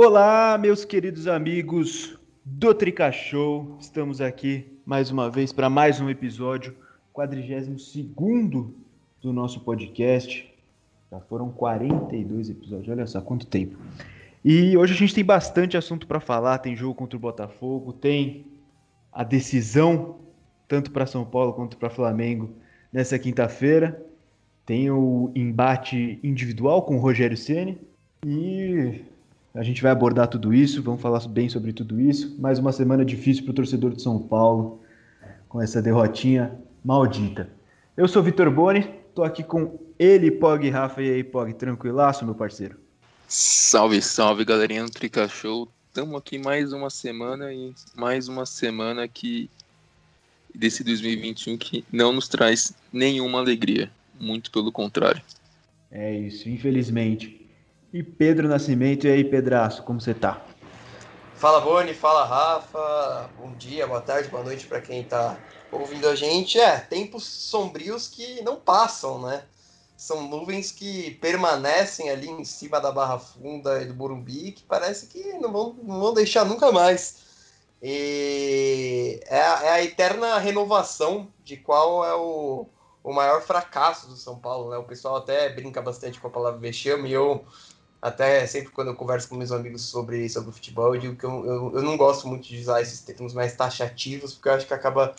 Olá, meus queridos amigos do Trica Show. Estamos aqui mais uma vez para mais um episódio, 42 do nosso podcast. Já foram 42 episódios, olha só quanto tempo. E hoje a gente tem bastante assunto para falar. Tem jogo contra o Botafogo, tem a decisão tanto para São Paulo quanto para Flamengo nessa quinta-feira. Tem o embate individual com o Rogério Ceni e a gente vai abordar tudo isso, vamos falar bem sobre tudo isso. Mais uma semana difícil para o torcedor de São Paulo, com essa derrotinha maldita. Eu sou Vitor Boni, estou aqui com ele, Pog Rafa. E aí, Pog, tranquilaço, meu parceiro? Salve, salve, galerinha do Trica Show. Estamos aqui mais uma semana e mais uma semana que desse 2021 que não nos traz nenhuma alegria, muito pelo contrário. É isso, infelizmente. E Pedro Nascimento, e aí, Pedraço, como você tá? Fala, Boni, fala, Rafa. Bom dia, boa tarde, boa noite para quem tá ouvindo a gente. É, tempos sombrios que não passam, né? São nuvens que permanecem ali em cima da Barra Funda e do Burumbi, que parece que não vão, não vão deixar nunca mais. E é a, é a eterna renovação de qual é o, o maior fracasso do São Paulo, né? O pessoal até brinca bastante com a palavra vexame, e eu até sempre quando eu converso com meus amigos sobre, sobre futebol, eu digo que eu, eu, eu não gosto muito de usar esses termos mais taxativos, porque eu acho que acaba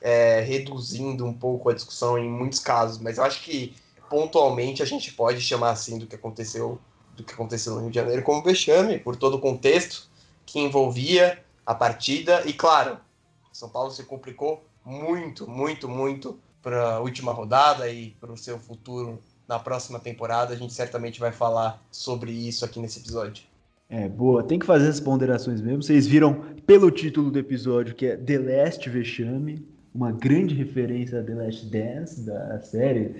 é, reduzindo um pouco a discussão em muitos casos, mas eu acho que pontualmente a gente pode chamar assim do que aconteceu do que aconteceu no Rio de Janeiro como vexame, por todo o contexto que envolvia a partida, e claro, São Paulo se complicou muito, muito, muito para a última rodada e para o seu futuro na próxima temporada. A gente certamente vai falar sobre isso aqui nesse episódio. É, boa. Tem que fazer as ponderações mesmo. Vocês viram pelo título do episódio que é The Last Vexame, uma grande referência a The Last Dance, da série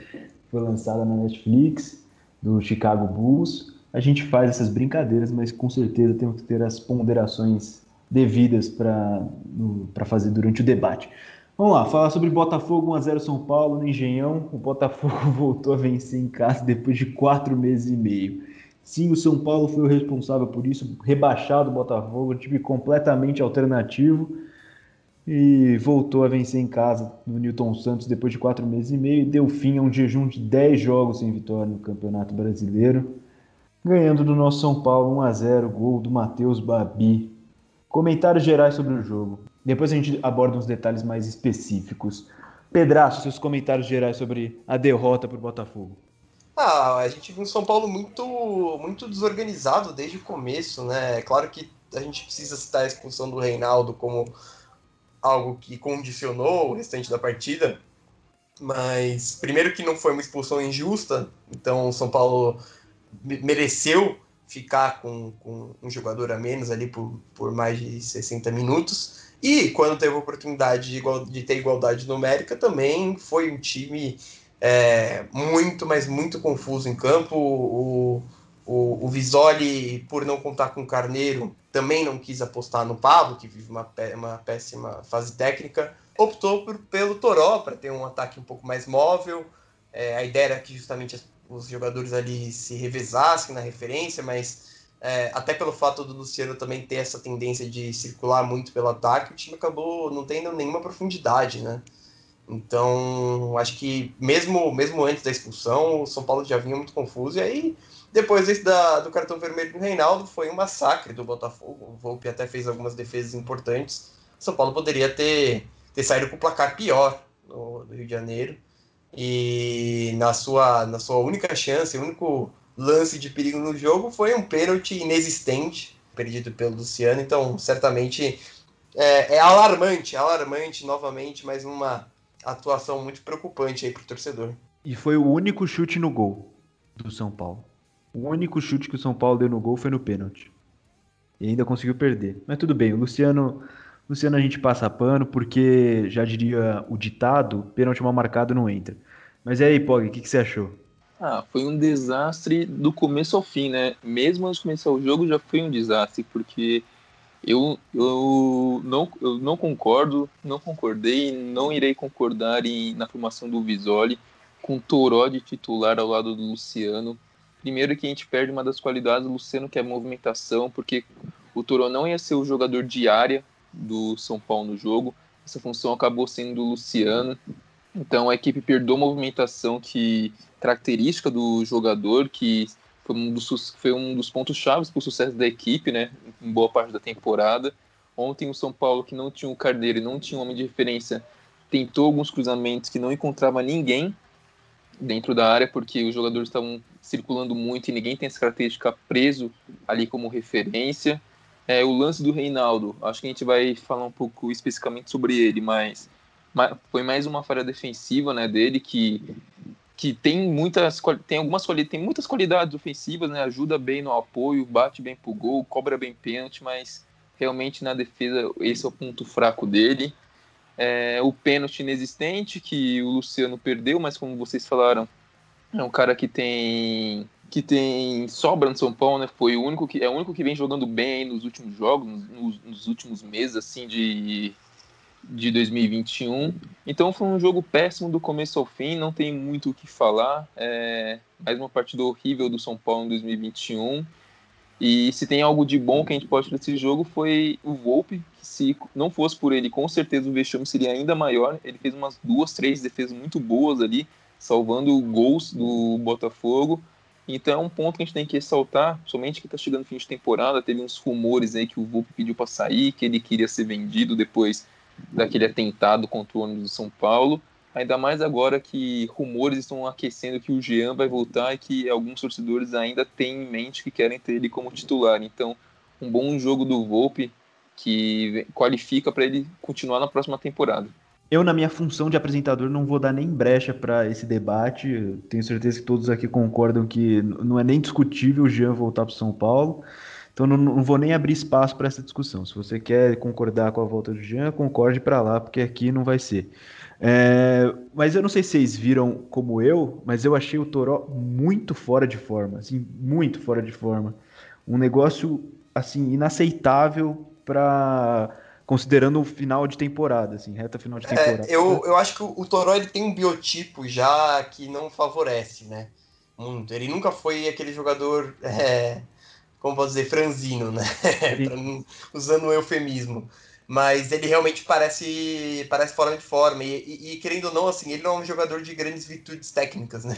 foi lançada na Netflix, do Chicago Bulls. A gente faz essas brincadeiras, mas com certeza temos que ter as ponderações devidas para fazer durante o debate. Vamos lá, falar sobre Botafogo 1x0 São Paulo no Engenhão. O Botafogo voltou a vencer em casa depois de quatro meses e meio. Sim, o São Paulo foi o responsável por isso, rebaixado o Botafogo, time completamente alternativo. E voltou a vencer em casa no Newton Santos depois de quatro meses e meio. E deu fim a um jejum de 10 jogos sem vitória no Campeonato Brasileiro. Ganhando do nosso São Paulo 1 a 0 gol do Matheus Babi. Comentários gerais sobre o jogo. Depois a gente aborda uns detalhes mais específicos. Pedraço, seus comentários gerais sobre a derrota para o Botafogo. Ah, a gente viu um São Paulo muito, muito desorganizado desde o começo, né? É claro que a gente precisa citar a expulsão do Reinaldo como algo que condicionou o restante da partida, mas primeiro que não foi uma expulsão injusta, então o São Paulo mereceu ficar com, com um jogador a menos ali por, por mais de 60 minutos. E quando teve a oportunidade de, igual, de ter igualdade numérica, também foi um time é, muito, mas muito confuso em campo. O, o, o Visoli, por não contar com o Carneiro, também não quis apostar no Pablo, que vive uma, uma péssima fase técnica. Optou por, pelo Toró para ter um ataque um pouco mais móvel. É, a ideia era que justamente os jogadores ali se revezassem na referência, mas é, até pelo fato do Luciano também ter essa tendência de circular muito pelo ataque, o time acabou não tendo nenhuma profundidade, né? Então, acho que mesmo, mesmo antes da expulsão, o São Paulo já vinha muito confuso. E aí, depois desse da, do cartão vermelho do Reinaldo, foi um massacre do Botafogo. O Volpe até fez algumas defesas importantes. O São Paulo poderia ter, ter saído com o placar pior no, do Rio de Janeiro. E na sua, na sua única chance, o único lance de perigo no jogo foi um pênalti inexistente, perdido pelo Luciano. Então, certamente é, é alarmante, alarmante novamente, mais uma atuação muito preocupante aí para o torcedor. E foi o único chute no gol do São Paulo. O único chute que o São Paulo deu no gol foi no pênalti. E ainda conseguiu perder. Mas tudo bem, o Luciano, Luciano a gente passa pano, porque já diria o ditado, pênalti mal marcado não entra. Mas e aí, Pog, o que, que você achou? Ah, foi um desastre do começo ao fim, né? Mesmo antes de começar o jogo já foi um desastre, porque eu, eu, não, eu não concordo, não concordei, não irei concordar em, na formação do Visoli com Toró de titular ao lado do Luciano. Primeiro que a gente perde uma das qualidades do Luciano, que é a movimentação, porque o Toro não ia ser o jogador de área do São Paulo no jogo. Essa função acabou sendo do Luciano. Então a equipe perdeu a movimentação que característica do jogador, que foi um dos, foi um dos pontos chaves para o sucesso da equipe, né, em boa parte da temporada. Ontem o São Paulo, que não tinha o Carneiro e não tinha um homem de referência, tentou alguns cruzamentos que não encontrava ninguém dentro da área, porque os jogadores estavam circulando muito e ninguém tem essa característica preso ali como referência. É, o lance do Reinaldo, acho que a gente vai falar um pouco especificamente sobre ele, mas foi mais uma falha defensiva né, dele que, que tem muitas tem algumas tem muitas qualidades ofensivas, né, ajuda bem no apoio, bate bem pro gol, cobra bem pênalti, mas realmente na defesa esse é o ponto fraco dele é, o pênalti inexistente que o Luciano perdeu, mas como vocês falaram, é um cara que tem que tem sobra no São Paulo, né? Foi o único que é o único que vem jogando bem nos últimos jogos, nos, nos últimos meses assim de de 2021. Então foi um jogo péssimo do começo ao fim, não tem muito o que falar. É mais uma partida horrível do São Paulo em 2021. E se tem algo de bom que a gente pode tirar desse jogo foi o Volpe, que se não fosse por ele, com certeza o vexame seria ainda maior. Ele fez umas duas, três defesas muito boas ali, salvando gols do Botafogo. Então é um ponto que a gente tem que ressaltar, somente que está chegando fim de temporada, teve uns rumores aí que o Volpe pediu para sair, que ele queria ser vendido depois daquele atentado contra o ônibus do São Paulo. Ainda mais agora que rumores estão aquecendo que o Jean vai voltar e que alguns torcedores ainda têm em mente que querem ter ele como titular. Então, um bom jogo do Volpe que qualifica para ele continuar na próxima temporada. Eu, na minha função de apresentador, não vou dar nem brecha para esse debate. Tenho certeza que todos aqui concordam que não é nem discutível o Jean voltar para São Paulo. Então não, não, vou nem abrir espaço para essa discussão. Se você quer concordar com a volta do Jean, concorde para lá, porque aqui não vai ser. É, mas eu não sei se vocês viram como eu, mas eu achei o Toró muito fora de forma, assim, muito fora de forma. Um negócio assim inaceitável para considerando o final de temporada, assim, reta final de é, temporada. É, eu, eu acho que o, o Toró ele tem um biotipo já que não favorece, né? Muito. Ele nunca foi aquele jogador, é, como posso dizer, franzino, né? Usando um eufemismo mas ele realmente parece parece fora de forma. E, e, e, querendo ou não, assim, ele não é um jogador de grandes virtudes técnicas, né?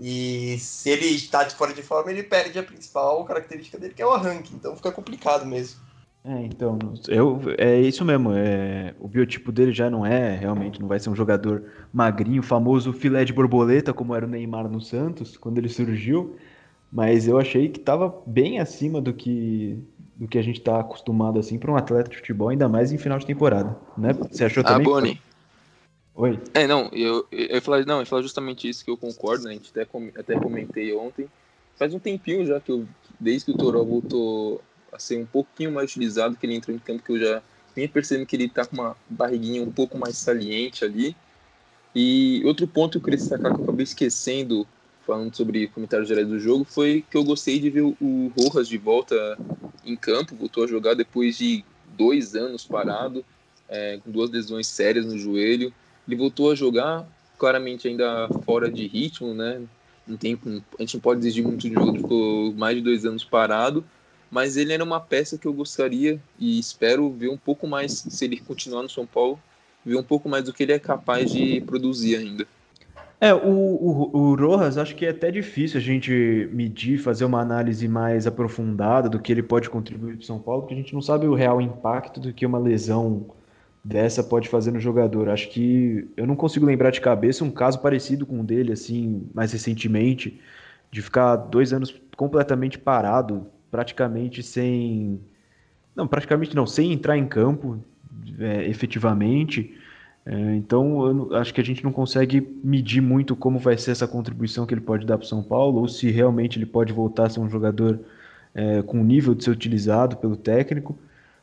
E se ele está de fora de forma, ele perde a principal característica dele, que é o arranque. Então fica complicado mesmo. É, então, eu, é isso mesmo. É, o biotipo dele já não é, realmente, não vai ser um jogador magrinho, famoso filé de borboleta, como era o Neymar no Santos, quando ele surgiu. Mas eu achei que estava bem acima do que do que a gente está acostumado assim para um atleta de futebol, ainda mais em final de temporada, né? Você achou ah, também? Ah, Boni. Oi. É, não, eu, eu, falar, não, eu falar justamente isso que eu concordo, né? A gente até, até comentei ontem. Faz um tempinho já que eu, desde que o Toró voltou a ser um pouquinho mais utilizado, que ele entrou em campo, que eu já vinha percebendo que ele tá com uma barriguinha um pouco mais saliente ali. E outro ponto que eu queria destacar que eu acabei esquecendo falando sobre comentários gerais do jogo, foi que eu gostei de ver o Rojas de volta em campo, voltou a jogar depois de dois anos parado, é, com duas lesões sérias no joelho. Ele voltou a jogar, claramente ainda fora de ritmo, né? Um tempo, a gente não pode exigir muito de jogo, ficou mais de dois anos parado, mas ele era uma peça que eu gostaria e espero ver um pouco mais, se ele continuar no São Paulo, ver um pouco mais do que ele é capaz de produzir ainda. É, o, o, o Rojas, acho que é até difícil a gente medir, fazer uma análise mais aprofundada do que ele pode contribuir para o São Paulo, porque a gente não sabe o real impacto do que uma lesão dessa pode fazer no jogador. Acho que eu não consigo lembrar de cabeça um caso parecido com o dele, assim, mais recentemente, de ficar dois anos completamente parado, praticamente sem. Não, praticamente não, sem entrar em campo é, efetivamente. É, então, acho que a gente não consegue medir muito como vai ser essa contribuição que ele pode dar para o São Paulo, ou se realmente ele pode voltar a ser um jogador é, com nível de ser utilizado pelo técnico.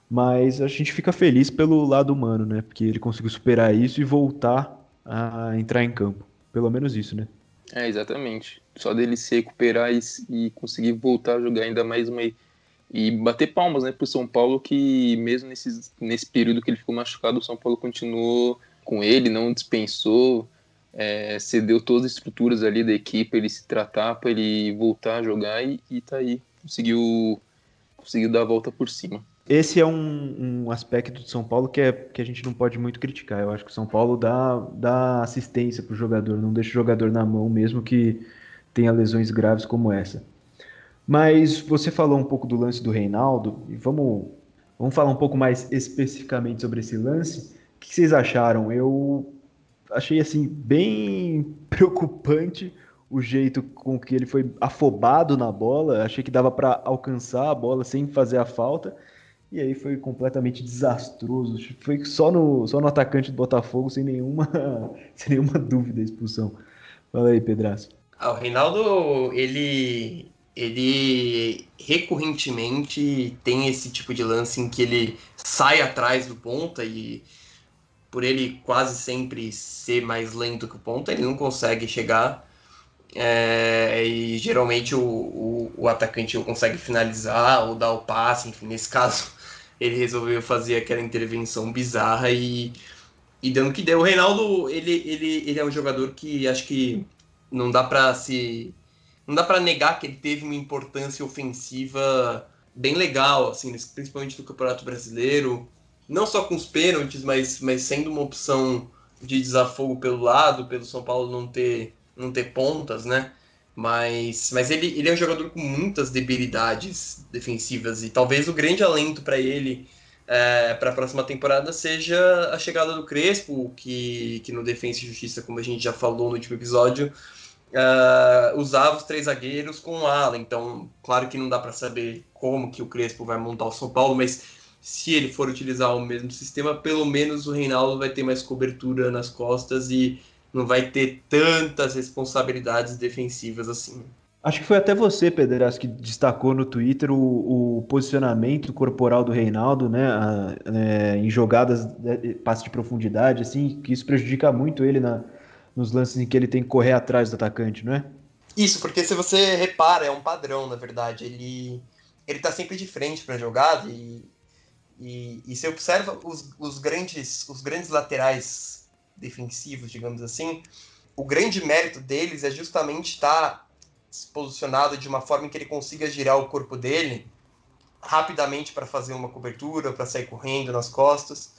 Mas a gente fica feliz pelo lado humano, né? Porque ele conseguiu superar isso e voltar a entrar em campo. Pelo menos isso, né? É, exatamente. Só dele se recuperar e, e conseguir voltar a jogar ainda mais uma. E bater palmas, né, pro São Paulo, que mesmo nesse, nesse período que ele ficou machucado, o São Paulo continuou com ele, não dispensou. é, cedeu todas as estruturas ali da equipe para ele se tratar, para ele voltar a jogar e, e tá aí, conseguiu, conseguiu dar a volta por cima. Esse é um, um aspecto de São Paulo que, é, que a gente não pode muito criticar. Eu acho que o São Paulo dá, dá assistência para o jogador, não deixa o jogador na mão, mesmo que tenha lesões graves como essa. Mas você falou um pouco do lance do Reinaldo, e vamos, vamos falar um pouco mais especificamente sobre esse lance. Que vocês acharam? Eu achei assim bem preocupante o jeito com que ele foi afobado na bola. Achei que dava para alcançar a bola sem fazer a falta. E aí foi completamente desastroso. Foi só no, só no atacante do Botafogo, sem nenhuma, sem nenhuma dúvida a expulsão. Fala aí, Pedraço. Ah, o Reinaldo, ele, ele recorrentemente tem esse tipo de lance em que ele sai atrás do ponta e por ele quase sempre ser mais lento que o ponta, ele não consegue chegar. É, e geralmente o, o, o, atacante consegue finalizar ou dar o passe, enfim, nesse caso ele resolveu fazer aquela intervenção bizarra e, e dando que deu. O Reinaldo, ele, ele, ele é um jogador que acho que não dá para se não dá para negar que ele teve uma importância ofensiva bem legal, assim, principalmente no Campeonato Brasileiro, não só com os pênaltis, mas, mas sendo uma opção de desafogo pelo lado, pelo São Paulo não ter não ter pontas, né? Mas, mas ele, ele é um jogador com muitas debilidades defensivas e talvez o grande alento para ele é, para a próxima temporada seja a chegada do Crespo, que, que no Defensa e Justiça, como a gente já falou no último episódio, uh, usava os três zagueiros com o ala. Então, claro que não dá para saber como que o Crespo vai montar o São Paulo, mas se ele for utilizar o mesmo sistema, pelo menos o Reinaldo vai ter mais cobertura nas costas e não vai ter tantas responsabilidades defensivas assim. Acho que foi até você, Pedras, que destacou no Twitter o, o posicionamento corporal do Reinaldo, né, a, é, em jogadas de passe de profundidade, assim, que isso prejudica muito ele na, nos lances em que ele tem que correr atrás do atacante, não é? Isso, porque se você repara, é um padrão, na verdade. Ele, ele tá sempre de frente para a jogada e, e, e você observa os, os, grandes, os grandes laterais defensivos, digamos assim, o grande mérito deles é justamente estar posicionado de uma forma em que ele consiga girar o corpo dele rapidamente para fazer uma cobertura, para sair correndo nas costas.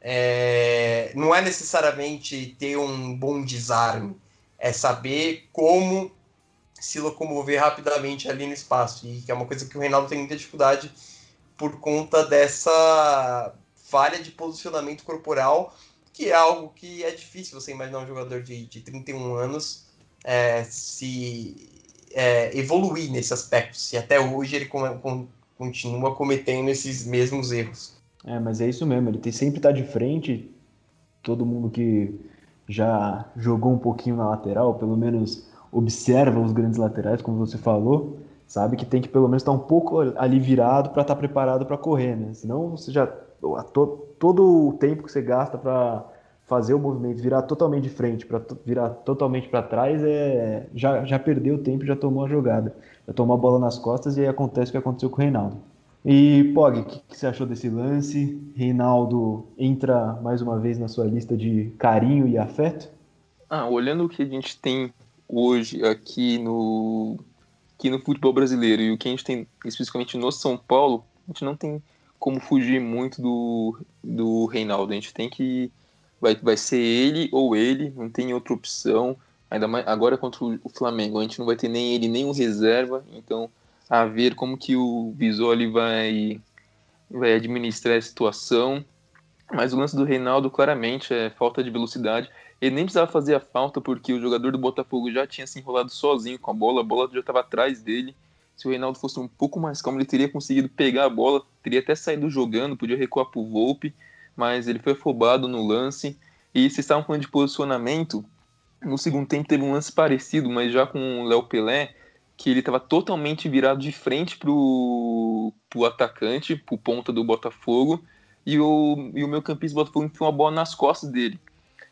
É, não é necessariamente ter um bom desarme, é saber como se locomover rapidamente ali no espaço, e que é uma coisa que o Reinaldo tem muita dificuldade por conta dessa falha de posicionamento corporal que é algo que é difícil você imaginar um jogador de, de 31 anos é, se é, evoluir nesse aspecto, se até hoje ele com, com, continua cometendo esses mesmos erros. É, mas é isso mesmo, ele tem, sempre está de frente, todo mundo que já jogou um pouquinho na lateral, pelo menos observa os grandes laterais, como você falou, sabe que tem que pelo menos estar tá um pouco ali virado para estar tá preparado para correr, né? Senão você já to, todo o tempo que você gasta para fazer o movimento virar totalmente de frente, para virar totalmente para trás, é, já, já perdeu o tempo, já tomou a jogada. Já tomou a bola nas costas e aí acontece o que aconteceu com o Reinaldo. E, Pog, o que, que, você achou desse lance? Reinaldo entra mais uma vez na sua lista de carinho e afeto? Ah, olhando o que a gente tem hoje aqui no, aqui no futebol brasileiro e o que a gente tem especificamente no São Paulo, a gente não tem como fugir muito do, do Reinaldo. A gente tem que. Vai, vai ser ele ou ele, não tem outra opção. Ainda mais agora contra o Flamengo, a gente não vai ter nem ele nem o reserva. Então, a ver como que o Bisoli vai, vai administrar a situação. Mas o lance do Reinaldo claramente é falta de velocidade. Ele nem precisava fazer a falta porque o jogador do Botafogo já tinha se enrolado sozinho com a bola, a bola já estava atrás dele. Se o Reinaldo fosse um pouco mais calmo, ele teria conseguido pegar a bola, teria até saído jogando, podia recuar para o Volpe, mas ele foi afobado no lance. E vocês estavam falando de posicionamento, no segundo tempo teve um lance parecido, mas já com o Léo Pelé, que ele estava totalmente virado de frente para o atacante, para o ponta do Botafogo, e o, e o meu campista do Botafogo enfiou uma bola nas costas dele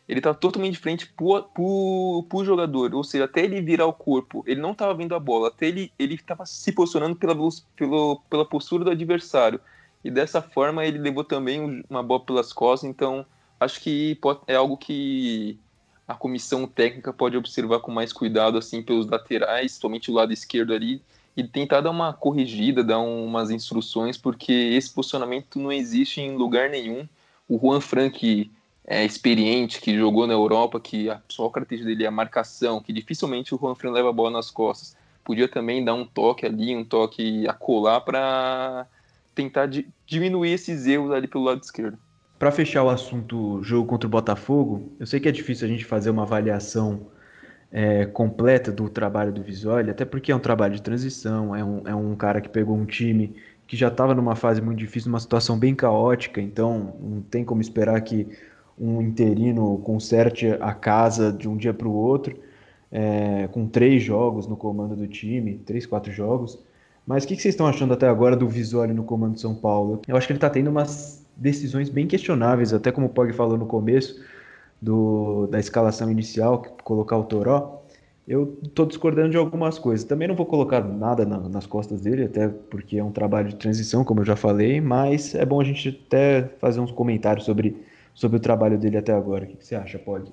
ele estava totalmente de frente pro, pro, pro jogador, ou seja, até ele virar o corpo, ele não estava vendo a bola, até ele ele estava se posicionando pela, pela, pela postura do adversário. E dessa forma ele levou também uma bola pelas costas, então acho que pode, é algo que a comissão técnica pode observar com mais cuidado assim pelos laterais, somente o lado esquerdo ali, e tentar dar uma corrigida, dar umas instruções, porque esse posicionamento não existe em lugar nenhum. O Juan Frank é experiente, que jogou na Europa, que a só dele é a marcação, que dificilmente o Juan Frank leva a bola nas costas. Podia também dar um toque ali, um toque a colar para tentar diminuir esses erros ali pelo lado esquerdo. Para fechar o assunto jogo contra o Botafogo, eu sei que é difícil a gente fazer uma avaliação é, completa do trabalho do Visoli, até porque é um trabalho de transição, é um, é um cara que pegou um time que já estava numa fase muito difícil, numa situação bem caótica, então não tem como esperar que um interino conserte a casa de um dia para o outro, é, com três jogos no comando do time, três, quatro jogos. Mas o que, que, vocês estão achando até agora do Visoli no comando de São Paulo? Eu acho que ele está tendo umas decisões bem questionáveis, até como o Pog falou no começo do, da escalação inicial, colocar o Toró. Eu estou discordando de algumas coisas. Também não vou colocar nada na, nas costas dele, até porque é um trabalho de transição, como eu já falei, mas é bom a gente até fazer uns comentários sobre, sobre o trabalho dele até agora. O que, você acha, Pog?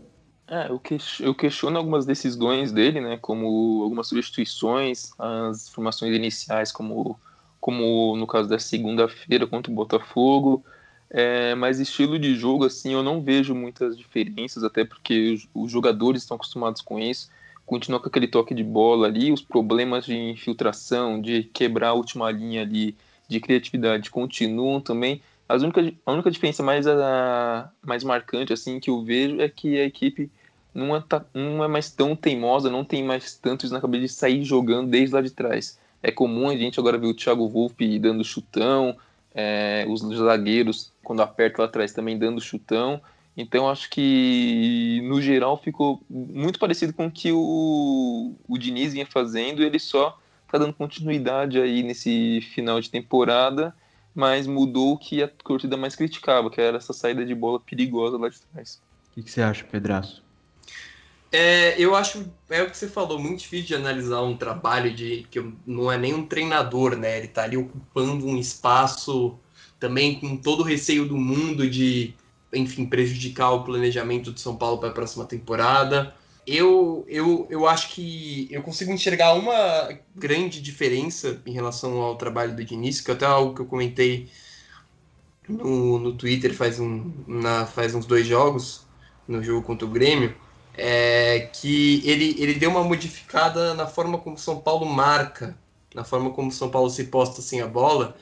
É, eu, eu questiono algumas decisões dele, né, como algumas substituições, as formações iniciais, como, como no caso da segunda-feira contra o Botafogo, é, mas estilo de jogo, assim, eu não vejo muitas diferenças, até porque os, os jogadores estão acostumados com isso. Continua com aquele toque de bola ali, os problemas de infiltração, de quebrar a última linha ali, de criatividade continuam também. As a única diferença mais, a, mais marcante assim que eu vejo é que a equipe não é, tá, não é mais tão teimosa, não tem mais tanto isso na cabeça de sair jogando desde lá de trás. É comum a gente agora ver o Thiago Wolff dando chutão, é, os zagueiros, quando aperta lá atrás, também dando chutão. Então, acho que, no geral, ficou muito parecido com o que o, o Diniz vinha fazendo. Ele só está dando continuidade aí nesse final de temporada, mas mudou o que a torcida mais criticava, que era essa saída de bola perigosa lá de trás. O que, que você acha, Pedraço? É, eu acho, é o que você falou, muito difícil de analisar um trabalho de que não é nem um treinador, né? Ele tá ali ocupando um espaço também com todo o receio do mundo de, enfim, prejudicar o planejamento de São Paulo para a próxima temporada. Eu, eu, eu acho que eu consigo enxergar uma grande diferença em relação ao trabalho do Diniz, que é até algo que eu comentei no, no Twitter faz, um, na, faz uns dois jogos, no jogo contra o Grêmio é, que ele, ele deu uma modificada na forma como São Paulo marca, na forma como São Paulo se posta sem a bola.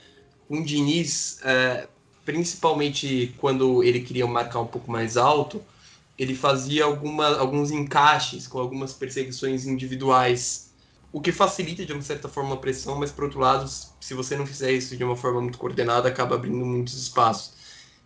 O Diniz, é, principalmente quando ele queria marcar um pouco mais alto, ele fazia alguma, alguns encaixes com algumas perseguições individuais, o que facilita de uma certa forma a pressão, mas por outro lado, se você não fizer isso de uma forma muito coordenada, acaba abrindo muitos espaços.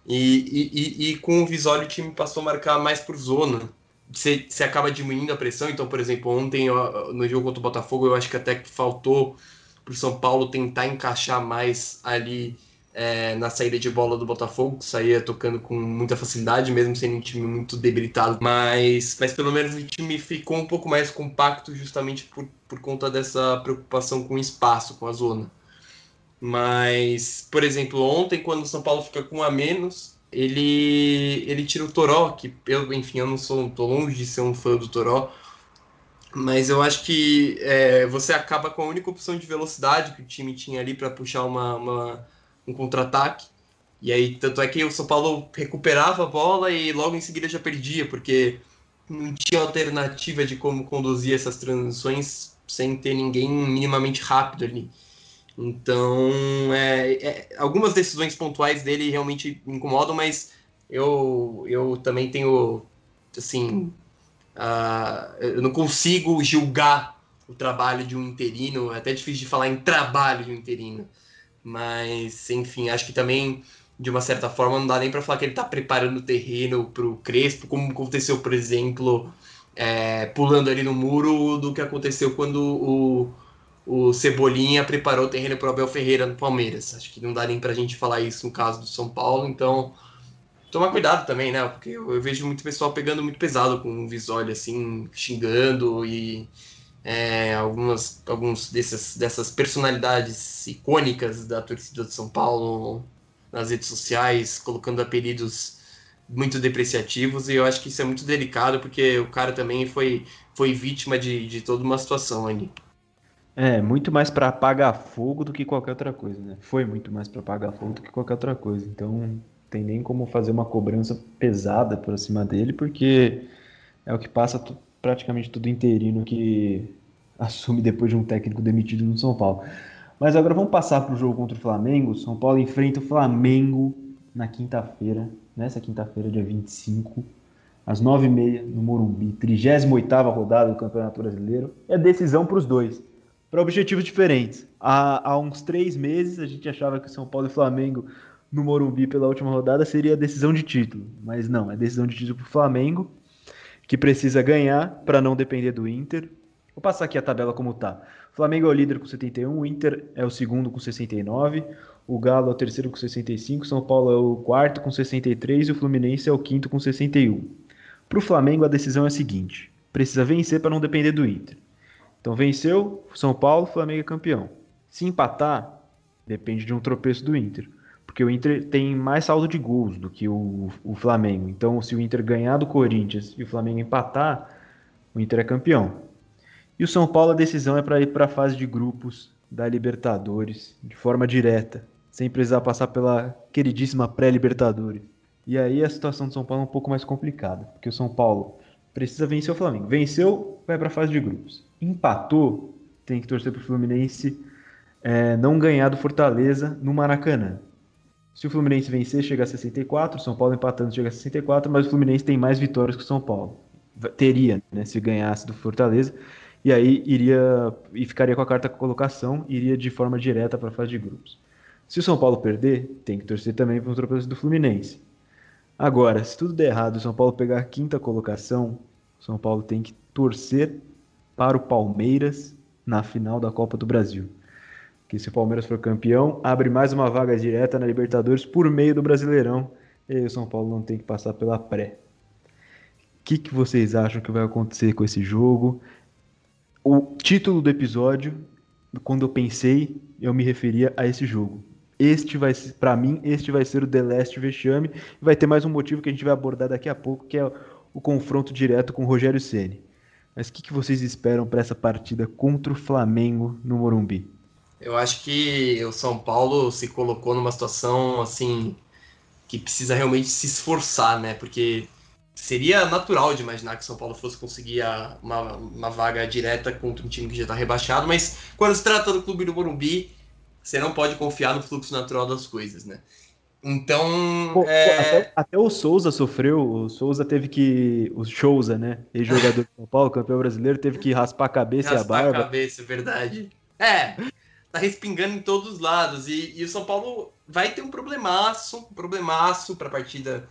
E, e, e com o Visório o time passou a marcar mais por zona, você, você acaba diminuindo a pressão. Então, por exemplo, ontem no jogo contra o Botafogo, eu acho que até que faltou para o São Paulo tentar encaixar mais ali é, na saída de bola do Botafogo, que saía tocando com muita facilidade, mesmo sendo um time muito debilitado. Mas, mas pelo menos o time ficou um pouco mais compacto justamente por, por conta dessa preocupação com o espaço, com a zona. Mas, por exemplo, ontem, quando o São Paulo fica com um a menos, ele, ele tira o Toró, que eu, enfim, eu não sou, tô longe de ser um fã do Toró, mas eu acho que é, você acaba com a única opção de velocidade que o time tinha ali para puxar uma, uma um contra-ataque. E aí, tanto é que o São Paulo recuperava a bola e logo em seguida já perdia, porque não tinha alternativa de como conduzir essas transições sem ter ninguém minimamente rápido ali. Então, é, é, algumas decisões pontuais dele realmente me incomodam, mas eu, eu também tenho, assim, uh, eu não consigo julgar o trabalho de um interino, é até difícil de falar em trabalho de um interino, mas, enfim, acho que também, de uma certa forma, não dá nem para falar que ele está preparando o terreno para o Crespo, como aconteceu, por exemplo, é, pulando ali no muro, do que aconteceu quando o o Cebolinha preparou o terreno para o Abel Ferreira no Palmeiras. Acho que não dá nem para a gente falar isso no caso do São Paulo, então tomar cuidado também, né? Porque eu, eu vejo muito pessoal pegando muito pesado com o Visoli, assim, xingando e é, algumas alguns desses, dessas personalidades icônicas da torcida de São Paulo nas redes sociais, colocando apelidos muito depreciativos, e eu acho que isso é muito delicado, porque o cara também foi, foi vítima de, de toda uma situação ali. É, muito mais para apagar fogo do que qualquer outra coisa, né? Foi muito mais para apagar fogo do que qualquer outra coisa. Então, tem nem como fazer uma cobrança pesada por cima dele, porque é o que passa praticamente tudo interino que assume depois de um técnico demitido no São Paulo. Mas agora vamos passar para o jogo contra o Flamengo. São Paulo enfrenta o Flamengo na quinta-feira, nessa quinta-feira, dia 25, às 9h30, no Morumbi, 38ª rodada do Campeonato Brasileiro. É decisão para os dois, para objetivos diferentes. Há, há uns três meses a gente achava que São Paulo e Flamengo no Morumbi pela última rodada seria decisão de título, mas não, é decisão de título para o Flamengo, que precisa ganhar para não depender do Inter. Vou passar aqui a tabela como tá. Flamengo é o líder com 71, o Inter é o segundo com 69, o Galo é o terceiro com 65, São Paulo é o quarto com 63 e o Fluminense é o quinto com 61. Para o Flamengo, a decisão é a seguinte: precisa vencer para não depender do Inter. Então, venceu, São Paulo, Flamengo é campeão. Se empatar, depende de um tropeço do Inter. Porque o Inter tem mais saldo de gols do que o, o Flamengo. Então, se o Inter ganhar do Corinthians e o Flamengo empatar, o Inter é campeão. E o São Paulo, a decisão é para ir para a fase de grupos da Libertadores de forma direta, sem precisar passar pela queridíssima pré-Libertadores. E aí a situação do São Paulo é um pouco mais complicada, porque o São Paulo precisa vencer o Flamengo. Venceu, vai para a fase de grupos. Empatou, tem que torcer para o Fluminense é, não ganhar do Fortaleza no Maracanã. Se o Fluminense vencer, chega a 64, o São Paulo empatando chega a 64, mas o Fluminense tem mais vitórias que o São Paulo. Teria, né, se ganhasse do Fortaleza e aí iria e ficaria com a carta colocação, iria de forma direta para a fase de grupos. Se o São Paulo perder, tem que torcer também para o tropeço do Fluminense. Agora, se tudo der errado o São Paulo pegar a quinta colocação, o São Paulo tem que torcer para o Palmeiras na final da Copa do Brasil. Que se o Palmeiras for campeão, abre mais uma vaga direta na Libertadores por meio do Brasileirão. E aí o São Paulo não tem que passar pela pré. O que, que vocês acham que vai acontecer com esse jogo? o título do episódio, quando eu pensei, eu me referia a esse jogo. Este vai para mim, este vai ser o The Last Vexame. Vai ter mais um motivo que a gente vai abordar daqui a pouco, que é o confronto direto com o Rogério Ceni. Mas o que, que vocês esperam para essa partida contra o Flamengo no Morumbi? Eu acho que o São Paulo se colocou numa situação assim que precisa realmente se esforçar, né? Porque seria natural de imaginar que o São Paulo fosse conseguir a, uma, uma vaga direta contra um time que já está rebaixado, mas quando se trata do clube do Morumbi, você não pode confiar no fluxo natural das coisas, né? Então. Pô, é... até, até, o Souza sofreu, o Souza teve que. O Souza, né? Ex-jogador do São Paulo, campeão brasileiro, teve que raspar a cabeça raspar e a barba. Raspar a cabeça, verdade. É, tá respingando em todos os lados. E, e o São Paulo vai ter um problemaço, um problemaço pra partida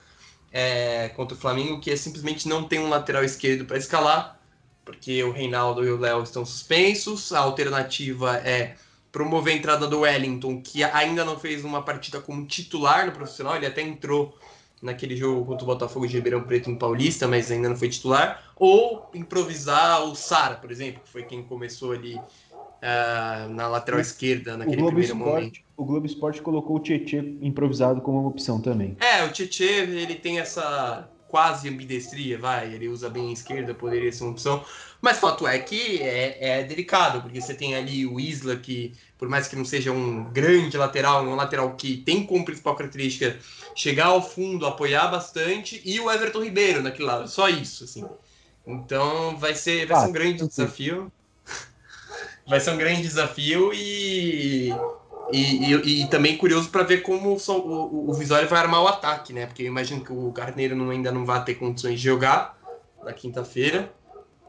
é, contra o Flamengo, que é simplesmente não tem um lateral esquerdo para escalar, porque o Reinaldo e o Léo estão suspensos. A alternativa é promover a entrada do Wellington, que ainda não fez uma partida como titular no profissional, ele até entrou naquele jogo contra o Botafogo de Ribeirão Preto em Paulista, mas ainda não foi titular, ou improvisar o Sara, por exemplo, que foi quem começou ali uh, na lateral esquerda naquele primeiro Sport, momento. O Globo Esporte colocou o Tietê improvisado como uma opção também. É, o Tietê, ele tem essa quase ambidestria, vai, ele usa bem a esquerda, poderia ser uma opção. Mas fato é que é, é delicado, porque você tem ali o Isla, que por mais que não seja um grande lateral, um lateral que tem como principal característica chegar ao fundo, apoiar bastante, e o Everton Ribeiro naquele lado, só isso, assim. Então vai ser, vai ah, ser um grande desafio vai ser um grande desafio e, e, e, e também curioso para ver como o, o, o Visório vai armar o ataque, né? Porque eu imagino que o Carneiro não, ainda não vai ter condições de jogar na quinta-feira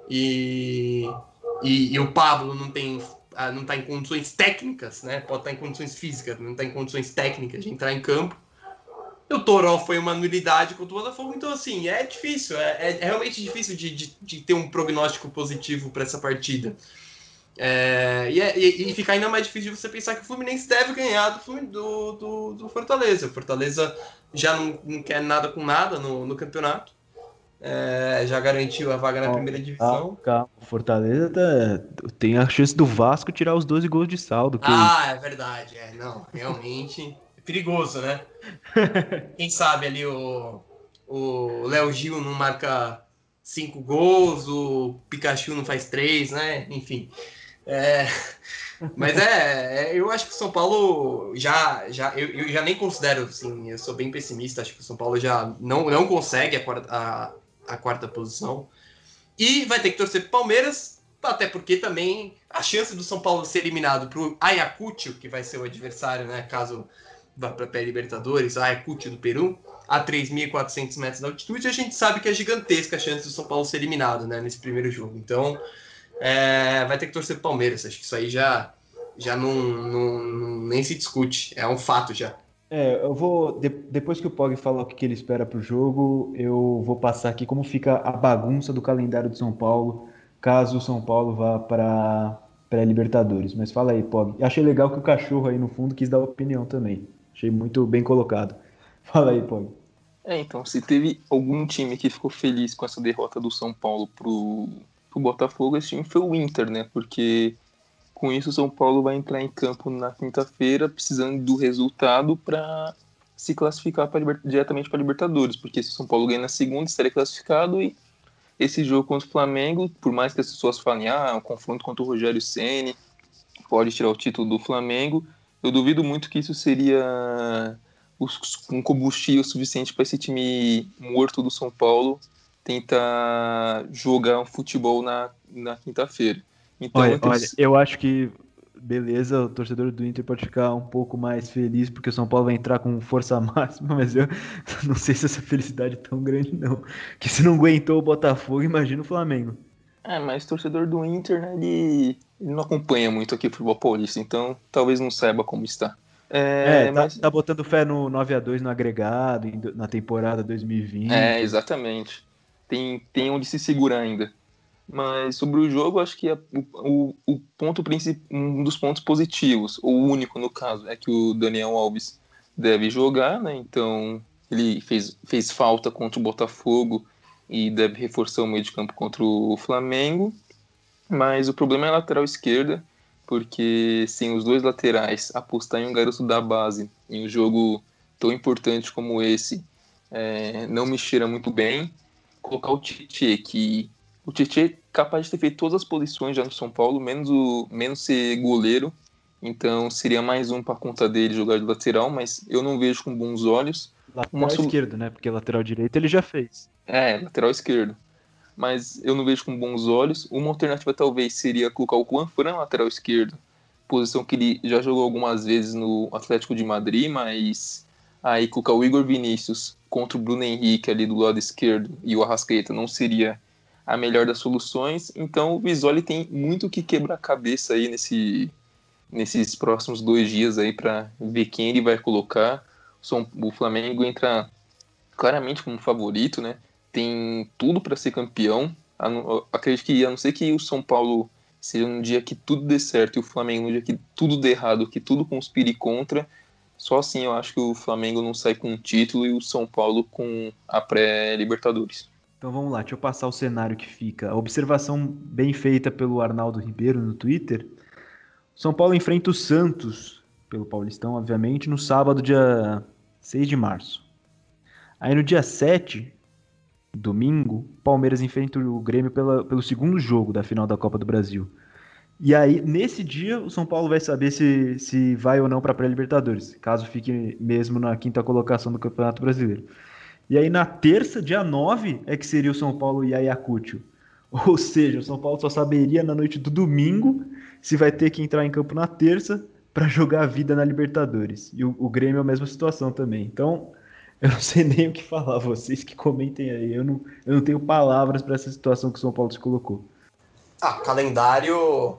e, e, e, o Pablo não tem ah, não está em condições técnicas, né? Pode estar tá em condições físicas, não está em condições técnicas de entrar em campo. E o Toró foi uma nulidade contra o Botafogo, então assim, é difícil, é, é, realmente difícil de, de, de ter um prognóstico positivo para essa partida. É, e, é, e, e, fica ainda mais difícil de você pensar que o Fluminense deve ganhar do, do, do, do Fortaleza. O Fortaleza já não, não, quer nada com nada no, no campeonato. É, já garantiu a vaga na primeira divisão. Calma, O Fortaleza tá, tem a chance do Vasco tirar os 12 gols de saldo. Ah, é verdade. É, não, realmente é perigoso, né? Quem sabe ali o, o Léo Gil não marca cinco gols, o Pikachu não faz três, né? Enfim. É, mas é, é, eu acho que o São Paulo já, já eu, eu, já nem considero, assim, eu sou bem pessimista, acho que o São Paulo já não, não consegue a quarta, a, a quarta posição. E vai ter que torcer para Palmeiras, até porque também a chance do São Paulo ser eliminado para o Ayacucho, que vai ser o adversário, né, caso vá para a Libertadores, Ayacucho do Peru, a 3.400 metros de altitude, a gente sabe que é gigantesca a chance do São Paulo ser eliminado né, nesse primeiro jogo. Então, é, vai ter que torcer para Palmeiras. Acho que isso aí já, já não, não, não, nem se discute. É um fato já. É, eu vou. De, depois que o Pog falar o que ele espera para o jogo, eu vou passar aqui como fica a bagunça do calendário de São Paulo, caso o São Paulo vá para pré-Libertadores. Mas fala aí, Pog. Achei legal que o cachorro aí no fundo quis dar opinião também. Achei muito bem colocado. Fala aí, Pog. É, então, se teve algum time que ficou feliz com essa derrota do São Paulo pro, pro Botafogo, esse time foi o Inter, né? Porque com isso o São Paulo vai entrar em campo na quinta-feira precisando do resultado para se classificar pra, diretamente para Libertadores, porque se o São Paulo ganhar na segunda, estaria classificado. E esse jogo contra o Flamengo, por mais que as pessoas falem, ah, um confronto contra o Rogério Ceni pode tirar o título do Flamengo, eu duvido muito que isso seria um combustível suficiente para esse time morto do São Paulo tentar jogar um futebol na, na quinta-feira. Então, olha, olha, eu acho que beleza, o torcedor do Inter pode ficar um pouco mais feliz porque o São Paulo vai entrar com força máxima, mas eu não sei se essa felicidade é tão grande não. Que se não aguentou o Botafogo, imagina o Flamengo. É, mas o torcedor do Inter, né, ele, ele não acompanha muito aqui o futebol paulista, então talvez não saiba como está. É, é tá, mas... tá, botando fé no 9 a 2 no agregado, na temporada 2020. É, exatamente. Tem, tem onde se segurar ainda. Mas sobre o jogo, acho que a, o, o ponto um dos pontos positivos, o único no caso, é que o Daniel Alves deve jogar, né? Então ele fez, fez falta contra o Botafogo e deve reforçar o meio de campo contra o Flamengo. Mas o problema é a lateral esquerda porque sem os dois laterais apostar em um garoto da base em um jogo tão importante como esse é, não me cheira muito bem. Colocar o Tietchan, que o Tietchan é capaz de ter feito todas as posições já no São Paulo, menos, o, menos ser goleiro, então seria mais um para conta dele jogar de lateral, mas eu não vejo com bons olhos. Lateral uma... esquerdo, né? Porque lateral direito ele já fez. É, lateral esquerdo mas eu não vejo com bons olhos. Uma alternativa talvez seria colocar o Juan Fran lateral esquerdo, posição que ele já jogou algumas vezes no Atlético de Madrid, mas aí colocar o Igor Vinícius contra o Bruno Henrique ali do lado esquerdo e o Arrascaeta não seria a melhor das soluções. Então o Visoli tem muito que quebrar a cabeça aí nesse, nesses próximos dois dias aí para ver quem ele vai colocar. O Flamengo entra claramente como favorito, né? tem tudo para ser campeão. Acredito que, a não ser que o São Paulo seja um dia que tudo dê certo e o Flamengo um dia que tudo dê errado, que tudo conspire contra, só assim eu acho que o Flamengo não sai com um título e o São Paulo com a pré-Libertadores. Então vamos lá, deixa eu passar o cenário que fica. A observação bem feita pelo Arnaldo Ribeiro no Twitter. São Paulo enfrenta o Santos, pelo Paulistão, obviamente, no sábado, dia 6 de março. Aí no dia 7, domingo, Palmeiras enfrenta o Grêmio pela, pelo segundo jogo da final da Copa do Brasil. E aí, nesse dia, o São Paulo vai saber se, se vai ou não para a pré-Libertadores, caso fique mesmo na quinta colocação do Campeonato Brasileiro. E aí, na terça, dia 9, é que seria o São Paulo e Ayacucho. Ou seja, o São Paulo só saberia na noite do domingo se vai ter que entrar em campo na terça para jogar a vida na Libertadores. E o, o Grêmio é a mesma situação também. Então, eu não sei nem o que falar, vocês que comentem aí. Eu não, eu não tenho palavras para essa situação que o São Paulo se colocou. Ah, calendário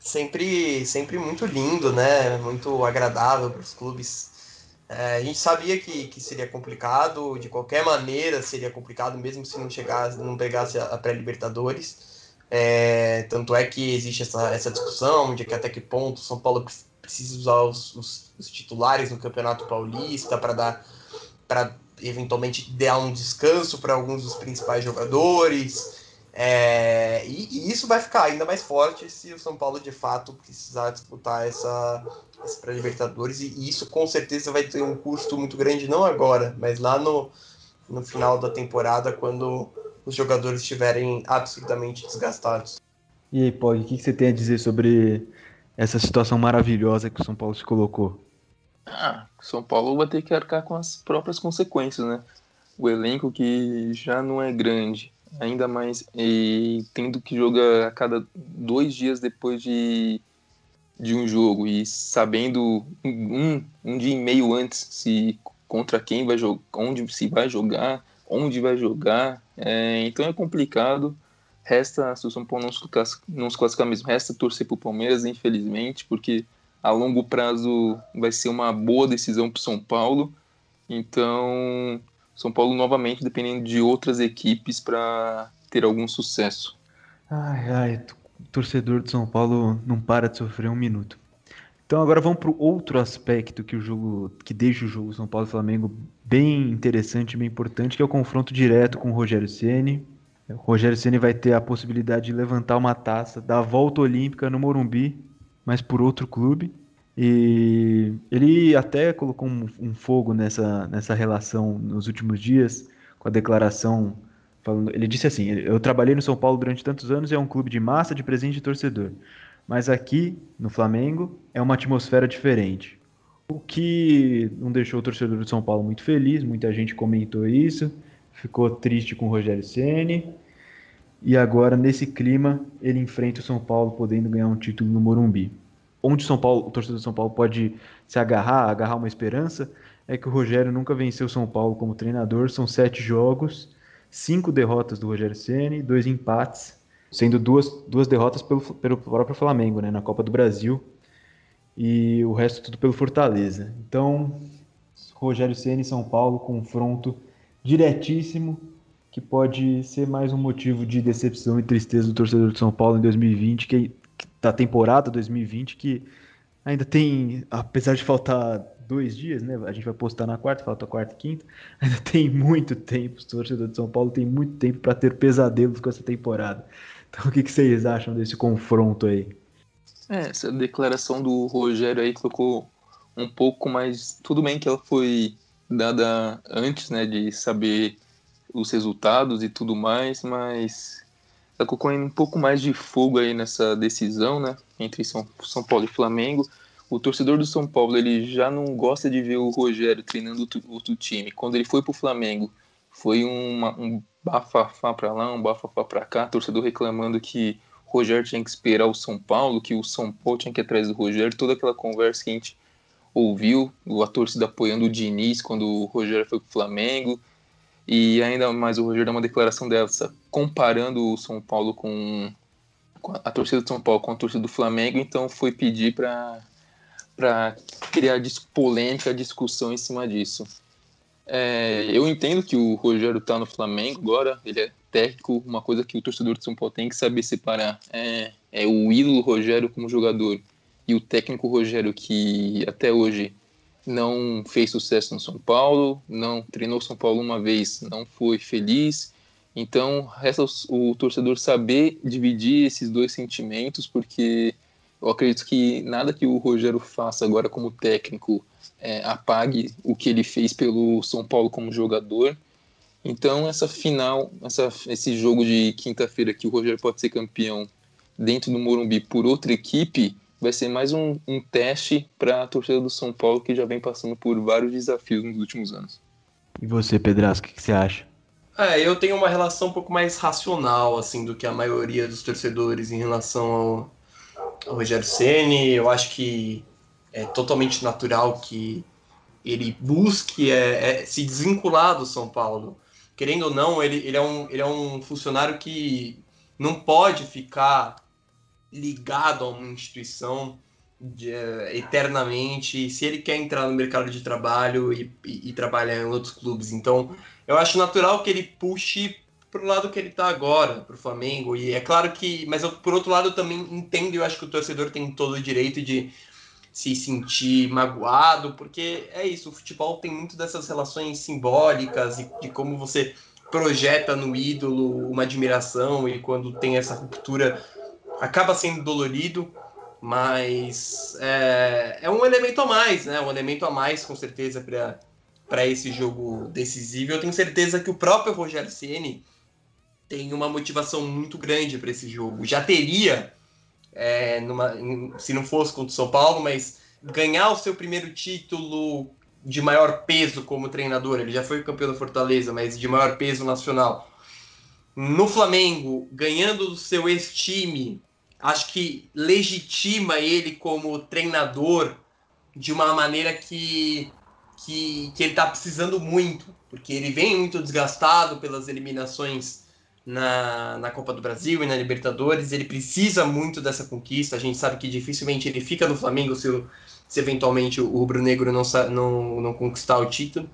sempre, sempre muito lindo, né? Muito agradável para os clubes. É, a gente sabia que, que seria complicado, de qualquer maneira seria complicado, mesmo se não chegasse, não pegasse a, pré-Libertadores. É, tanto é que existe essa, essa discussão de que até que ponto o São Paulo precisa usar os, os, os titulares no Campeonato Paulista para dar para eventualmente dar um descanso para alguns dos principais jogadores. É, e, e, isso vai ficar ainda mais forte se o São Paulo de fato precisar disputar essa, essa pré-Libertadores, e, e isso com certeza vai ter um custo muito grande, não agora, mas lá no, no final da temporada, quando os jogadores estiverem absurdamente desgastados. E aí, Pog, o que você tem a dizer sobre essa situação maravilhosa que o São Paulo se colocou? Ah, São Paulo vai ter que arcar com as próprias consequências, né? O elenco que já não é grande, ainda mais e tendo que jogar a cada dois dias depois de, de um jogo e sabendo um, um dia e meio antes se contra quem vai jogar, onde se vai jogar, onde vai jogar. É, então é complicado. Resta, se o São Paulo não se, não se classificar mesmo, resta torcer para o Palmeiras, infelizmente, porque a longo prazo vai ser uma boa decisão para o São Paulo. Então, São Paulo novamente dependendo de outras equipes para ter algum sucesso. Ai, ai, torcedor de São Paulo não para de sofrer um minuto. Então agora vamos para o outro aspecto que o jogo que deixa o jogo São Paulo Flamengo bem interessante, bem importante, que é o confronto direto com o Rogério Ceni. O Rogério Ceni vai ter a possibilidade de levantar uma taça da volta olímpica no Morumbi, mas por outro clube. E ele até colocou um, um fogo nessa, nessa relação nos últimos dias, com a declaração falando. Ele disse assim: Eu trabalhei no São Paulo durante tantos anos e é um clube de massa, de presente de torcedor. Mas aqui, no Flamengo, é uma atmosfera diferente. O que não deixou o torcedor do São Paulo muito feliz, muita gente comentou isso, ficou triste com o Rogério Ceni. E agora, nesse clima, ele enfrenta o São Paulo podendo ganhar um título no Morumbi. Onde São Paulo, o torcedor do São Paulo pode se agarrar, agarrar uma esperança, é que o Rogério nunca venceu São Paulo como treinador. São sete jogos, cinco derrotas do Rogério Ceni, dois empates sendo duas, duas derrotas pelo, pelo próprio Flamengo, né, na Copa do Brasil, e o resto tudo pelo Fortaleza. Então, Rogério Ceni e São Paulo, confronto diretíssimo, que pode ser mais um motivo de decepção e tristeza do torcedor de São Paulo em 2020, que da temporada 2020, que ainda tem, apesar de faltar dois dias, né? A gente vai postar na quarta, falta quarta e quinta. Ainda tem muito tempo, o torcedor de São Paulo tem muito tempo para ter pesadelos com essa temporada. Então, o que, que vocês acham desse confronto aí? É, essa declaração do Rogério aí ficou um pouco mais. Tudo bem que ela foi dada antes, né, de saber os resultados e tudo mais, mas tá colocando um pouco mais de fogo aí nessa decisão, né, entre São, São Paulo e Flamengo. O torcedor do São Paulo ele já não gosta de ver o Rogério treinando outro, outro time. Quando ele foi pro Flamengo, foi uma, um bafafá para lá, um bafafá para cá, torcedor reclamando que o Rogério tinha que esperar o São Paulo, que o São Paulo tinha que ir atrás do Rogério, toda aquela conversa que a gente ouviu, a torcida apoiando o Diniz quando o Rogério foi pro Flamengo, e ainda mais o Rogério dá uma declaração dessa, comparando o São Paulo com, com a torcida do São Paulo com a torcida do Flamengo, então foi pedir para para criar polêmica, discussão em cima disso. É, eu entendo que o Rogério está no Flamengo agora, ele é técnico, uma coisa que o torcedor de São Paulo tem que saber separar é, é o ídolo Rogério como jogador e o técnico Rogério que até hoje não fez sucesso no São Paulo, não treinou São Paulo uma vez, não foi feliz. Então, resta o, torcedor saber dividir esses dois sentimentos, porque eu acredito que nada que o Rogério faça agora como técnico é, apague o que ele fez pelo São Paulo como jogador. Então, essa final, essa, esse jogo de quinta-feira que o Rogério pode ser campeão dentro do Morumbi por outra equipe, vai ser mais um, um teste para a torcida do São Paulo que já vem passando por vários desafios nos últimos anos. E você, Pedrasco, o que, que você acha? É, eu tenho uma relação um pouco mais racional, assim, do que a maioria dos torcedores em relação ao, o Rogério Ceni. Eu acho que é totalmente natural que ele busque é, é, se desvincular do São Paulo. Querendo ou não, ele, ele, é um, ele é um funcionário que não pode ficar ligado a uma instituição de, é, eternamente, se ele quer entrar no mercado de trabalho e, e, e, trabalhar em outros clubes. Então, eu acho natural que ele puxe pro lado que ele tá agora, pro Flamengo. E é claro que. Mas eu, por outro lado, eu também entendo eu acho que o torcedor tem todo o direito de se sentir magoado, porque é isso, o futebol tem muito dessas relações simbólicas e de como você projeta no ídolo uma admiração e quando tem essa ruptura acaba sendo dolorido, mas é, é um elemento a mais, né? Um elemento a mais com certeza para esse jogo decisivo. Eu tenho certeza que o próprio Rogério Ceni tem uma motivação muito grande para esse jogo. Já teria, é, numa, se não fosse contra o São Paulo, mas ganhar o seu primeiro título de maior peso como treinador. Ele já foi campeão da Fortaleza, mas de maior peso nacional. No Flamengo, ganhando do seu ex-time, acho que legitima ele como treinador de uma maneira que que, que ele está precisando muito, porque ele vem muito desgastado pelas eliminações na, na Copa do Brasil e na Libertadores. Ele precisa muito dessa conquista. A gente sabe que dificilmente ele fica no Flamengo se, se eventualmente o rubro-negro não, não, não conquistar o título.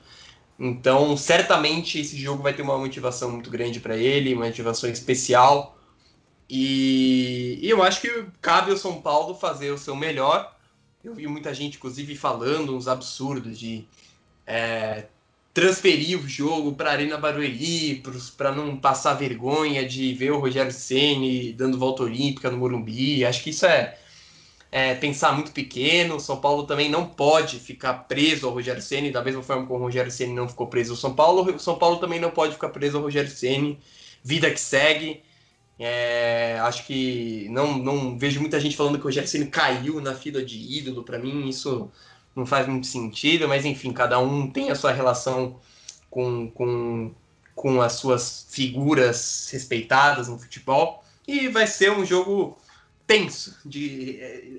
Então, certamente esse jogo vai ter uma motivação muito grande para ele, uma motivação especial. E, e eu acho que cabe ao São Paulo fazer o seu melhor eu vi muita gente, inclusive, falando uns absurdos de é, transferir o jogo para Arena Barueri para não passar vergonha de ver o Rogério Ceni dando volta olímpica no Morumbi. Acho que isso é, é, pensar muito pequeno. O São Paulo também não pode ficar preso ao Rogério Ceni da mesma forma como o Rogério Ceni não ficou preso ao São Paulo. O São Paulo também não pode ficar preso ao Rogério Ceni. Vida que segue. É, acho que não, não vejo muita gente falando que o Ceni caiu na fila de ídolo. Para mim, isso não faz muito sentido, mas enfim, cada um tem a sua relação com, com, com as suas figuras respeitadas no futebol. E vai ser um jogo tenso, de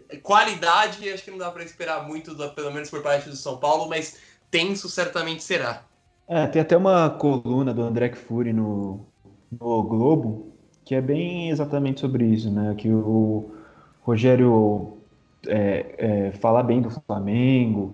é, qualidade, acho que não dá para esperar muito, pelo menos por parte do São Paulo, mas tenso certamente será. É, tem até uma coluna do André Fury no, no Globo, que é bem exatamente sobre isso, né? Que o Rogério é, é, falar bem do Flamengo,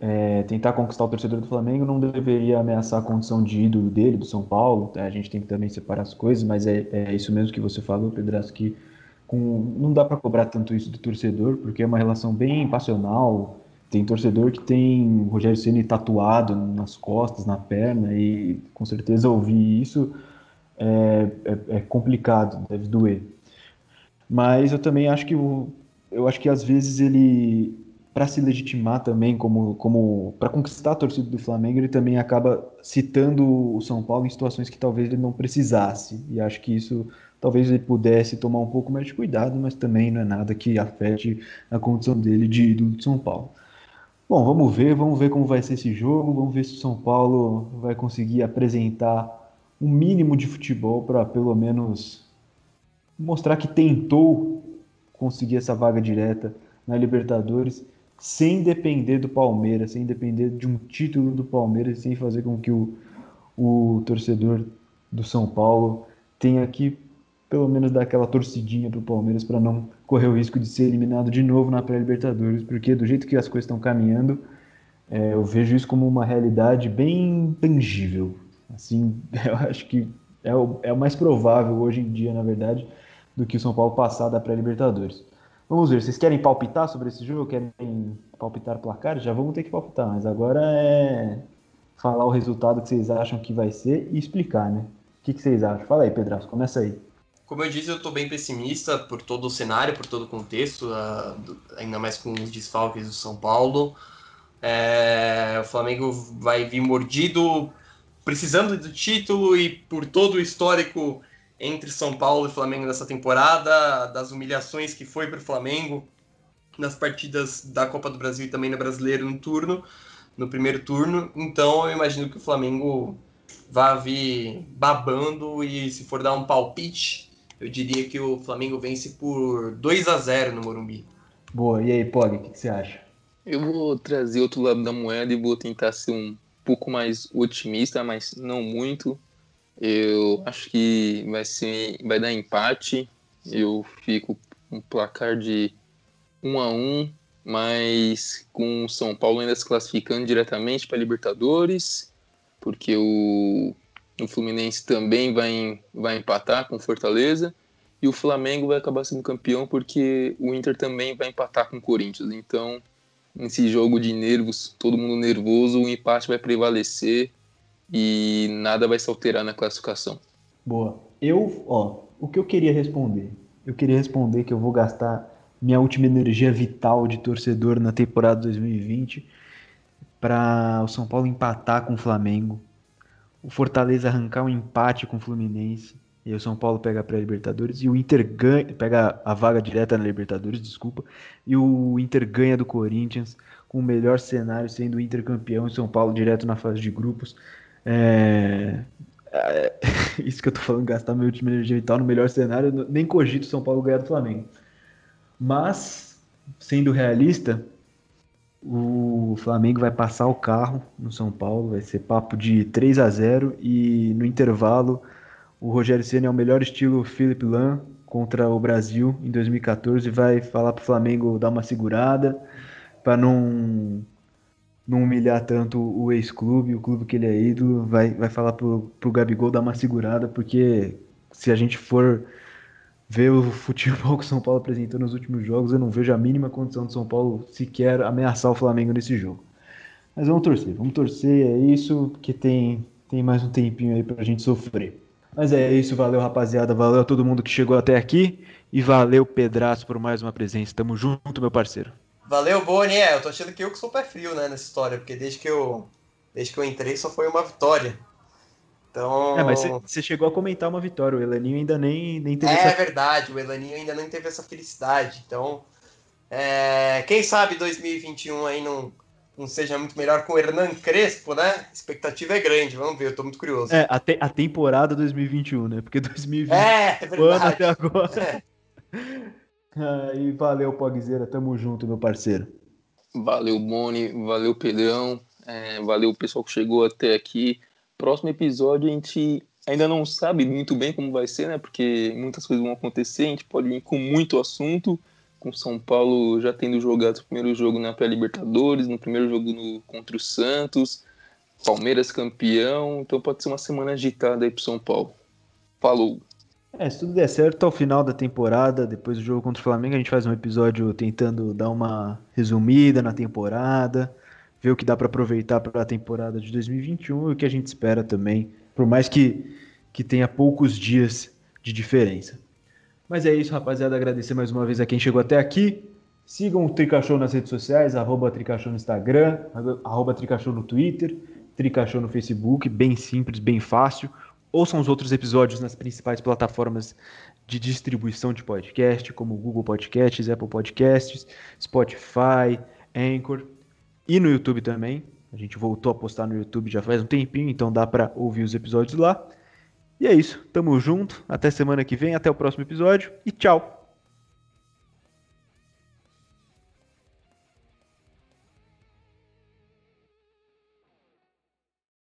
é, tentar conquistar o torcedor do Flamengo não deveria ameaçar a condição de ídolo dele, do São Paulo. A gente tem que também separar as coisas, mas é, é isso mesmo que você falou, Pedraço, que com, não dá para cobrar tanto isso do torcedor, porque é uma relação bem passional. Tem torcedor que tem Rogério Ceni tatuado nas costas, na perna, e com certeza ouvir isso é, é, é complicado, deve doer. Mas eu também acho que o, eu acho que às vezes ele para se legitimar também como, como para conquistar a torcida do Flamengo, ele também acaba citando o São Paulo em situações que talvez ele não precisasse. E acho que isso talvez ele pudesse tomar um pouco mais de cuidado, mas também não é nada que afete a condição dele de ídolo de São Paulo. Bom, vamos ver, vamos ver como vai ser esse jogo, vamos ver se o São Paulo vai conseguir apresentar um mínimo de futebol para pelo menos mostrar que tentou conseguir essa vaga direta na Libertadores sem depender do Palmeiras, sem depender de um título do Palmeiras, sem fazer com que o, o torcedor do São Paulo tenha que pelo menos dar aquela torcidinha para o Palmeiras para não correr o risco de ser eliminado de novo na pré-Libertadores, porque do jeito que as coisas estão caminhando, é, eu vejo isso como uma realidade bem tangível. Assim, eu acho que é o, é o mais provável hoje em dia, na verdade, do que o São Paulo passar da pré-Libertadores. Vamos ver, vocês querem palpitar sobre esse jogo? Querem palpitar placar? Já vamos ter que palpitar, mas agora é falar o resultado que vocês acham que vai ser e explicar, né? O que, que vocês acham? Fala aí, Pedraço, começa aí. Como eu disse, eu estou bem pessimista por todo o cenário, por todo o contexto, uh, ainda mais com os desfalques do São Paulo. É, o Flamengo vai vir mordido precisando do título e por todo o histórico entre São Paulo e Flamengo nessa temporada, das humilhações que foi para o Flamengo nas partidas da Copa do Brasil e também no Brasileiro no turno, no primeiro turno. Então eu imagino que o Flamengo vai vir babando e se for dar um palpite, eu diria que o Flamengo vence por 2 a 0 no Morumbi. Boa, e aí, Pog, o que, que você acha? Eu vou trazer outro lado da moeda e vou tentar ser um pouco mais otimista, mas não muito. Eu acho que vai ser, vai dar empate. Eu fico um placar de 1 a 1, mas com o São Paulo ainda se classificando diretamente para Libertadores, porque o, o Fluminense também vai, vai empatar com Fortaleza e o Flamengo vai acabar sendo campeão porque o Inter também vai empatar com o Corinthians. Então, nesse jogo de nervos, todo mundo nervoso, o empate vai prevalecer e nada vai se alterar na classificação. Boa. Eu, ó, o que eu queria responder? Eu queria responder que eu vou gastar minha última energia vital de torcedor na temporada 2020 para o São Paulo empatar com o Flamengo, o Fortaleza arrancar um empate com o Fluminense, e o São Paulo pega a pré-Libertadores, e o Inter ganha, pega a vaga direta na Libertadores, desculpa, e o Inter ganha do Corinthians, com o melhor cenário sendo o Inter campeão e São Paulo direto na fase de grupos. É... É... Isso que eu tô falando, gastar meu time energia vital no melhor cenário, nem cogito São Paulo ganhar do Flamengo. Mas, sendo realista, o Flamengo vai passar o carro no São Paulo, vai ser papo de 3 a 0 e no intervalo o Rogério Ceni é o melhor estilo Philip Lam contra o Brasil em 2014 vai falar para o Flamengo dar uma segurada para não não humilhar tanto o ex-clube, o clube que ele é ídolo, vai, vai falar pro, pro Gabigol dar uma segurada, porque se a gente for ver o futebol que o São Paulo apresentou nos últimos jogos, eu não vejo a mínima condição do São Paulo sequer ameaçar o Flamengo nesse jogo. Mas vamos torcer, vamos torcer, é isso, que tem, tem mais um tempinho aí pra gente sofrer. Mas é isso, valeu rapaziada, valeu a todo mundo que chegou até aqui e valeu Pedraço por mais uma presença. Tamo junto, meu parceiro. Valeu, Boni. É, eu tô achando que eu que sou pé frio, né, nessa história, porque desde que eu, desde que eu entrei só foi uma vitória. Então... É, mas você chegou a comentar uma vitória, o Elaninho ainda nem, nem teve É essa... verdade, o Elaninho ainda não teve essa felicidade. Então, é, quem sabe 2021 aí não, não seja muito melhor com o Hernan Crespo, né? A expectativa é grande, vamos ver, eu tô muito curioso. É, a, te, a temporada 2021, né? Porque 2020 é, é verdade. até agora. É. ah, e valeu, Pogzeira, tamo junto, meu parceiro. Valeu, Boni, valeu, Pedrão, é, valeu o pessoal que chegou até aqui. Próximo episódio a gente ainda não sabe muito bem como vai ser, né? Porque muitas coisas vão acontecer, a gente pode vir com muito assunto, com São Paulo já tendo jogado o primeiro jogo na pré-Libertadores, no primeiro jogo no, contra o Santos, Palmeiras campeão, então pode ser uma semana agitada aí pro São Paulo. Falou! É, se tudo der certo, ao final da temporada, depois do jogo contra o Flamengo, a gente faz um episódio tentando dar uma resumida na temporada, ver o que dá para aproveitar para a temporada de 2021 e o que a gente espera também, por mais que, que tenha poucos dias de diferença. Mas é isso, rapaziada. Agradecer mais uma vez a quem chegou até aqui. Sigam o Tricachou nas redes sociais, arroba Tricachou no Instagram, arroba Tricachou no Twitter, Tricachou no Facebook, bem simples, bem fácil. Ouçam os outros episódios nas principais plataformas de distribuição de podcast, como Google Podcasts, Apple Podcasts, Spotify, Anchor e no YouTube também. A gente voltou a postar no YouTube já faz um tempinho, então dá para ouvir os episódios lá. E é isso, tamo junto, até semana que vem, até o próximo episódio. E tchau!